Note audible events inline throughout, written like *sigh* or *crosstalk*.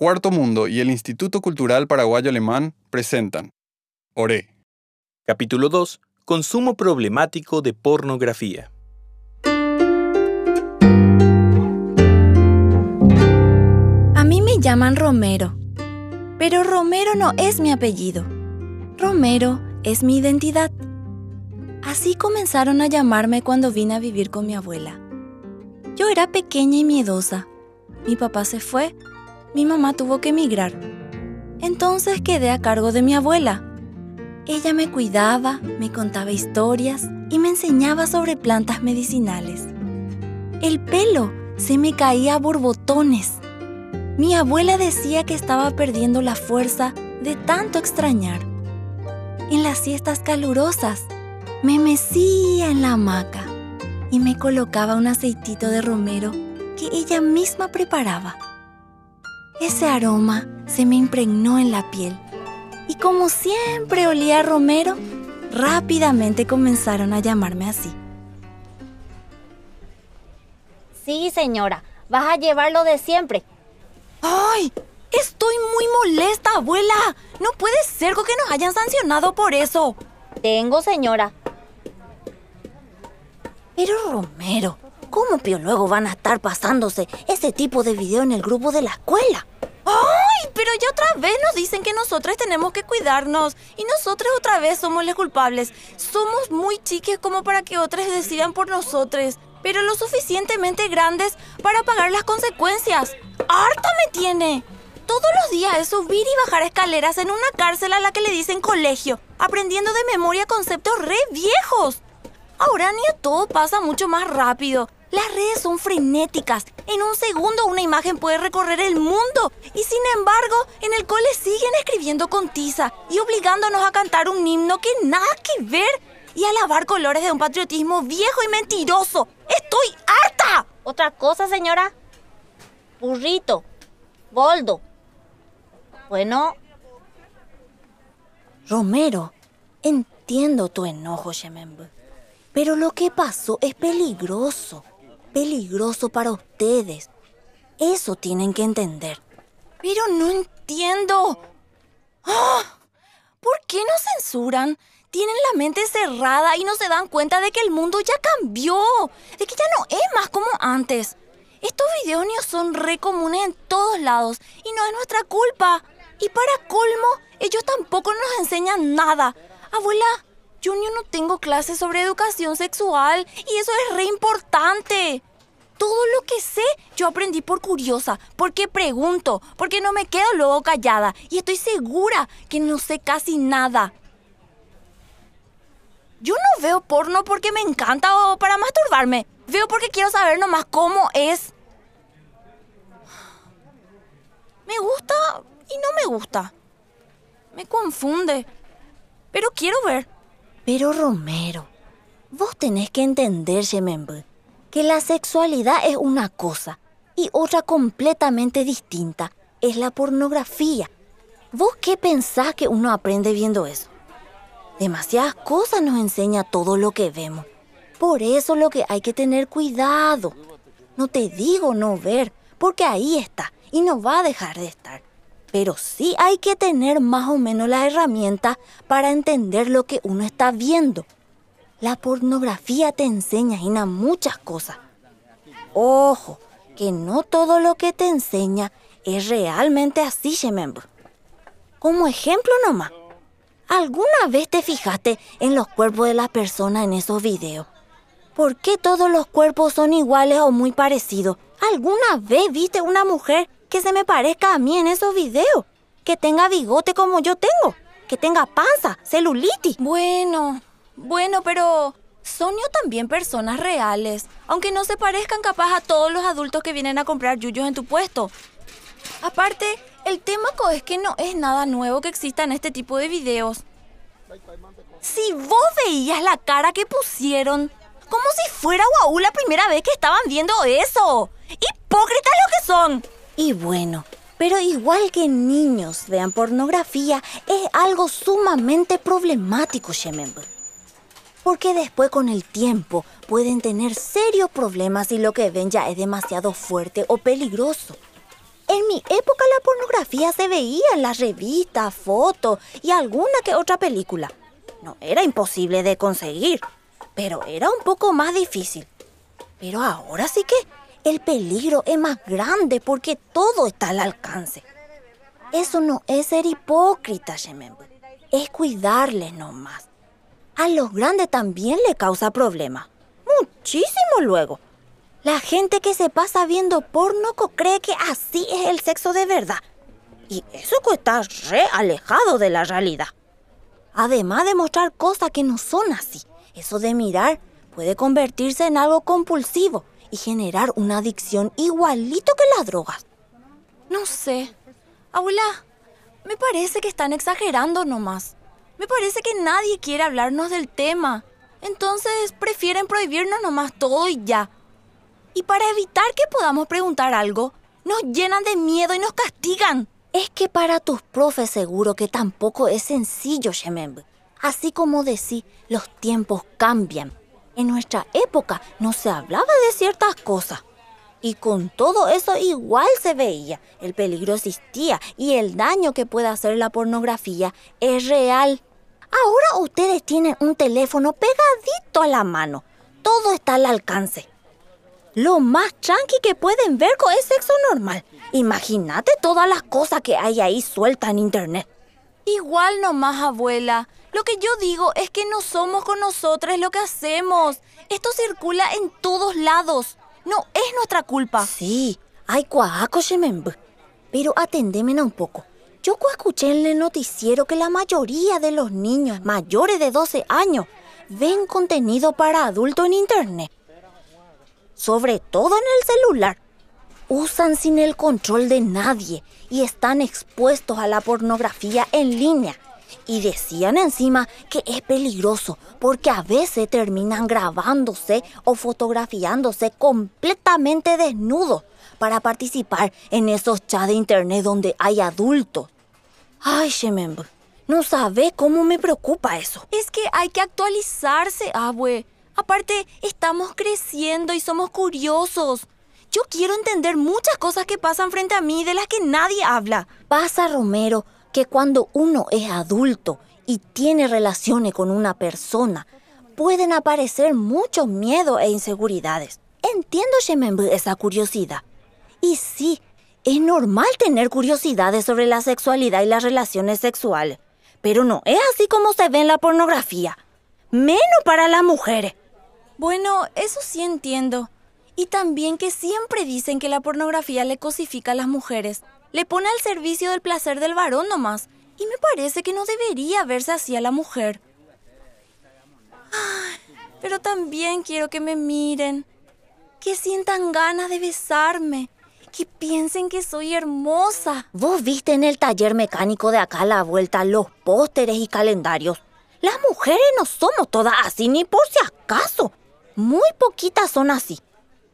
Cuarto Mundo y el Instituto Cultural Paraguayo Alemán presentan Oré. Capítulo 2. Consumo problemático de pornografía. A mí me llaman Romero, pero Romero no es mi apellido. Romero es mi identidad. Así comenzaron a llamarme cuando vine a vivir con mi abuela. Yo era pequeña y miedosa. Mi papá se fue, mi mamá tuvo que emigrar. Entonces quedé a cargo de mi abuela. Ella me cuidaba, me contaba historias y me enseñaba sobre plantas medicinales. El pelo se me caía a borbotones. Mi abuela decía que estaba perdiendo la fuerza de tanto extrañar. En las siestas calurosas, me mecía en la hamaca y me colocaba un aceitito de romero que ella misma preparaba. Ese aroma se me impregnó en la piel y como siempre olía a romero, rápidamente comenzaron a llamarme así. Sí, señora, vas a llevarlo de siempre. ¡Ay! Estoy muy molesta, abuela. No puede ser que nos hayan sancionado por eso. Tengo, señora. Pero Romero, ¿cómo pio luego van a estar pasándose ese tipo de video en el grupo de la escuela? ¡Ay! Pero ya otra vez nos dicen que nosotros tenemos que cuidarnos y nosotros otra vez somos los culpables. Somos muy chiques como para que otros decidan por nosotros, pero lo suficientemente grandes para pagar las consecuencias. ¡Harta me tiene! Todos los días es subir y bajar escaleras en una cárcel a la que le dicen colegio, aprendiendo de memoria conceptos re viejos. Ahora ni todo pasa mucho más rápido. Las redes son frenéticas. En un segundo una imagen puede recorrer el mundo. Y sin embargo, en el cole siguen escribiendo con tiza y obligándonos a cantar un himno que nada que ver y a lavar colores de un patriotismo viejo y mentiroso. ¡Estoy harta! ¿Otra cosa, señora? Burrito. Boldo. Bueno. Romero, entiendo tu enojo, Shemembe. Pero lo que pasó es peligroso. Peligroso para ustedes. Eso tienen que entender. Pero no entiendo. ¡Ah! ¿Por qué nos censuran? Tienen la mente cerrada y no se dan cuenta de que el mundo ya cambió, de que ya no es más como antes. Estos videos son re comunes en todos lados y no es nuestra culpa. Y para colmo, ellos tampoco nos enseñan nada. Abuela, ni no tengo clases sobre educación sexual y eso es re importante. Todo lo que sé yo aprendí por curiosa, porque pregunto, porque no me quedo luego callada y estoy segura que no sé casi nada. Yo no veo porno porque me encanta o para masturbarme. Veo porque quiero saber nomás cómo es. Me gusta y no me gusta. Me confunde. Pero quiero ver. Pero Romero, vos tenés que entender, Shemembe, que la sexualidad es una cosa y otra completamente distinta es la pornografía. ¿Vos qué pensás que uno aprende viendo eso? Demasiadas cosas nos enseña todo lo que vemos. Por eso lo que hay que tener cuidado. No te digo no ver, porque ahí está y no va a dejar de estar. Pero sí hay que tener más o menos la herramienta para entender lo que uno está viendo. La pornografía te enseña, Ina, muchas cosas. Ojo, que no todo lo que te enseña es realmente así, Shemember. Como ejemplo nomás, ¿alguna vez te fijaste en los cuerpos de las personas en esos videos? ¿Por qué todos los cuerpos son iguales o muy parecidos? ¿Alguna vez viste una mujer que se me parezca a mí en esos videos. Que tenga bigote como yo tengo. Que tenga panza, celulitis. Bueno, bueno, pero son yo también personas reales. Aunque no se parezcan capaz a todos los adultos que vienen a comprar yuyos en tu puesto. Aparte, el tema es que no es nada nuevo que exista en este tipo de videos. Si vos veías la cara que pusieron, como si fuera guau la primera vez que estaban viendo eso. Hipócritas lo que son. Y bueno, pero igual que niños vean pornografía, es algo sumamente problemático, Shemembe. Porque después con el tiempo pueden tener serios problemas si lo que ven ya es demasiado fuerte o peligroso. En mi época la pornografía se veía en las revistas, fotos y alguna que otra película. No era imposible de conseguir, pero era un poco más difícil. Pero ahora sí que el peligro es más grande porque todo está al alcance. Eso no es ser hipócrita, Shemembe. Es cuidarles nomás. A los grandes también le causa problemas. Muchísimo luego. La gente que se pasa viendo porno cree que así es el sexo de verdad. Y eso está re alejado de la realidad. Además de mostrar cosas que no son así, eso de mirar puede convertirse en algo compulsivo y generar una adicción igualito que las drogas. No sé. Abuela, me parece que están exagerando nomás. Me parece que nadie quiere hablarnos del tema. Entonces prefieren prohibirnos nomás todo y ya. Y para evitar que podamos preguntar algo, nos llenan de miedo y nos castigan. Es que para tus profes seguro que tampoco es sencillo, Shemembe. Así como decir, los tiempos cambian. En nuestra época no se hablaba de ciertas cosas. Y con todo eso igual se veía. El peligro existía y el daño que puede hacer la pornografía es real. Ahora ustedes tienen un teléfono pegadito a la mano. Todo está al alcance. Lo más tranqui que pueden ver con es sexo normal. Imagínate todas las cosas que hay ahí sueltas en internet. Igual nomás, abuela. Lo que yo digo es que no somos con nosotros lo que hacemos. Esto circula en todos lados. No es nuestra culpa. Sí, hay cuajaco. Pero atendémena un poco. Yo escuché en el noticiero que la mayoría de los niños mayores de 12 años ven contenido para adultos en Internet. Sobre todo en el celular. Usan sin el control de nadie y están expuestos a la pornografía en línea. Y decían encima que es peligroso porque a veces terminan grabándose o fotografiándose completamente desnudos para participar en esos chats de internet donde hay adultos. Ay, Shememb, no sabe cómo me preocupa eso. Es que hay que actualizarse, abue. Aparte, estamos creciendo y somos curiosos. Yo quiero entender muchas cosas que pasan frente a mí de las que nadie habla. Pasa, Romero, que cuando uno es adulto y tiene relaciones con una persona, pueden aparecer muchos miedos e inseguridades. Entiendo, Shememb, esa curiosidad. Y sí, es normal tener curiosidades sobre la sexualidad y las relaciones sexuales, pero no es así como se ve en la pornografía, menos para las mujeres. Bueno, eso sí entiendo. Y también que siempre dicen que la pornografía le cosifica a las mujeres, le pone al servicio del placer del varón nomás, y me parece que no debería verse así a la mujer. pero también quiero que me miren, que sientan ganas de besarme, que piensen que soy hermosa. Vos viste en el taller mecánico de acá a la vuelta los pósteres y calendarios. Las mujeres no somos todas así, ni por si acaso. Muy poquitas son así.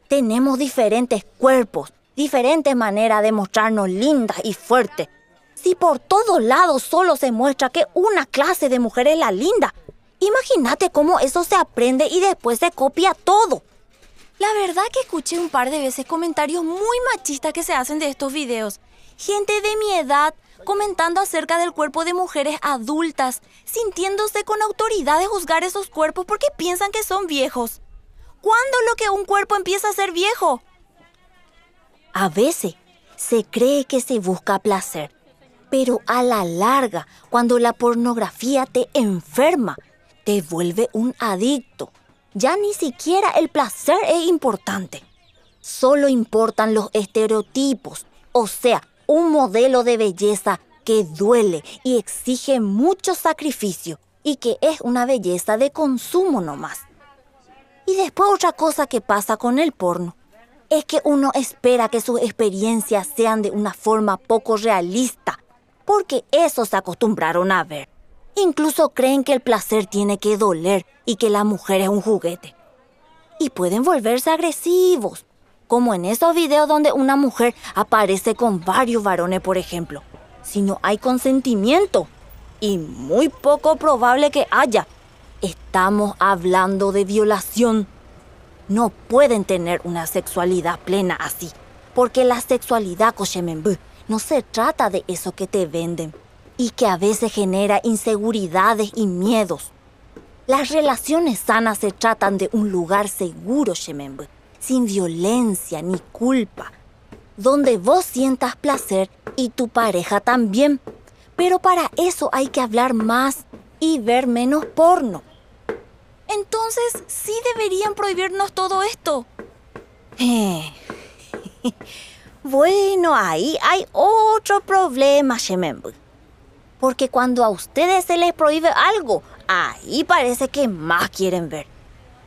Tenemos diferentes cuerpos, diferentes maneras de mostrarnos lindas y fuertes. Si por todos lados solo se muestra que una clase de mujer es la linda, imagínate cómo eso se aprende y después se copia todo. La verdad que escuché un par de veces comentarios muy machistas que se hacen de estos videos. Gente de mi edad comentando acerca del cuerpo de mujeres adultas, sintiéndose con autoridad de juzgar esos cuerpos porque piensan que son viejos. ¿Cuándo lo que un cuerpo empieza a ser viejo? A veces se cree que se busca placer, pero a la larga, cuando la pornografía te enferma, te vuelve un adicto ya ni siquiera el placer es importante. Solo importan los estereotipos, o sea, un modelo de belleza que duele y exige mucho sacrificio y que es una belleza de consumo nomás. Y después otra cosa que pasa con el porno es que uno espera que sus experiencias sean de una forma poco realista, porque eso se acostumbraron a ver. Incluso creen que el placer tiene que doler y que la mujer es un juguete. Y pueden volverse agresivos, como en esos videos donde una mujer aparece con varios varones, por ejemplo. Si no hay consentimiento, y muy poco probable que haya, estamos hablando de violación. No pueden tener una sexualidad plena así. Porque la sexualidad, Koshemembu, no se trata de eso que te venden y que a veces genera inseguridades y miedos. Las relaciones sanas se tratan de un lugar seguro, Shemembu, sin violencia ni culpa, donde vos sientas placer y tu pareja también. Pero para eso hay que hablar más y ver menos porno. Entonces, sí deberían prohibirnos todo esto. Eh. *laughs* bueno, ahí hay otro problema, Shemembu. Porque cuando a ustedes se les prohíbe algo, ahí parece que más quieren ver.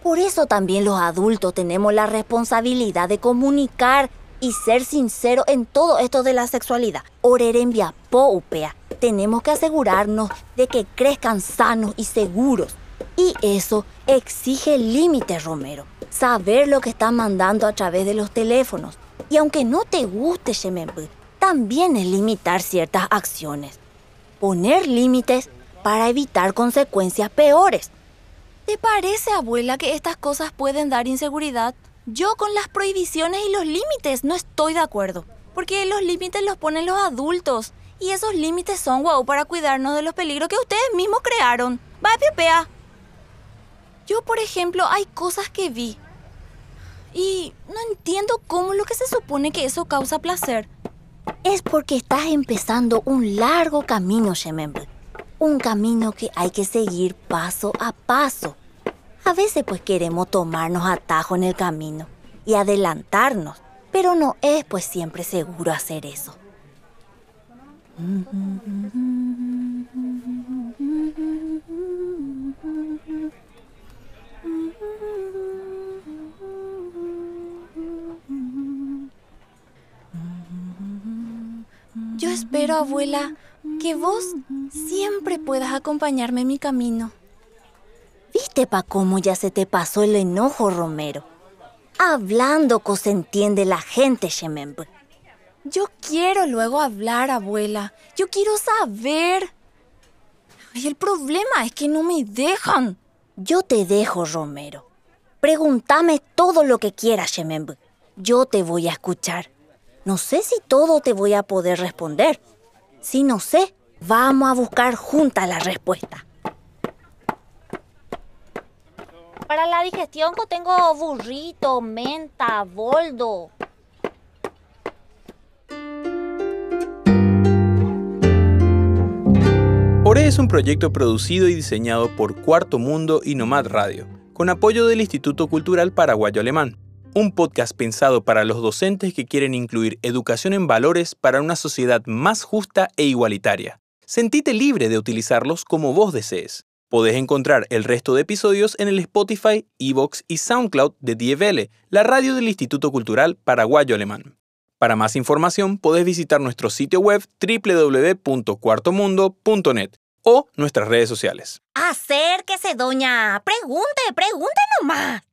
Por eso también los adultos tenemos la responsabilidad de comunicar y ser sinceros en todo esto de la sexualidad. Orerembia po upea. Tenemos que asegurarnos de que crezcan sanos y seguros. Y eso exige límites, Romero. Saber lo que están mandando a través de los teléfonos. Y aunque no te guste Shemembu, también es limitar ciertas acciones. Poner límites para evitar consecuencias peores. ¿Te parece, abuela, que estas cosas pueden dar inseguridad? Yo con las prohibiciones y los límites no estoy de acuerdo, porque los límites los ponen los adultos y esos límites son guau para cuidarnos de los peligros que ustedes mismos crearon. Va, Pepea. Yo, por ejemplo, hay cosas que vi y no entiendo cómo lo que se supone que eso causa placer. Es porque estás empezando un largo camino, Shemembe. Un camino que hay que seguir paso a paso. A veces pues queremos tomarnos atajo en el camino y adelantarnos, pero no es pues siempre seguro hacer eso. Yo espero, abuela, que vos siempre puedas acompañarme en mi camino. ¿Viste pa cómo ya se te pasó el enojo, Romero? Hablando que se entiende la gente, Shemembe. Yo quiero luego hablar, abuela. Yo quiero saber. Y el problema es que no me dejan. Yo te dejo, Romero. Pregúntame todo lo que quieras, Shemembe. Yo te voy a escuchar. No sé si todo te voy a poder responder. Si no sé, vamos a buscar juntas la respuesta. Para la digestión tengo burrito, menta, boldo. Ore es un proyecto producido y diseñado por Cuarto Mundo y Nomad Radio, con apoyo del Instituto Cultural Paraguayo Alemán un podcast pensado para los docentes que quieren incluir educación en valores para una sociedad más justa e igualitaria. Sentite libre de utilizarlos como vos desees. Podés encontrar el resto de episodios en el Spotify, Evox y SoundCloud de DFL, la radio del Instituto Cultural Paraguayo Alemán. Para más información podés visitar nuestro sitio web www.cuartomundo.net o nuestras redes sociales. Acérquese, doña. Pregunte, pregunte nomás.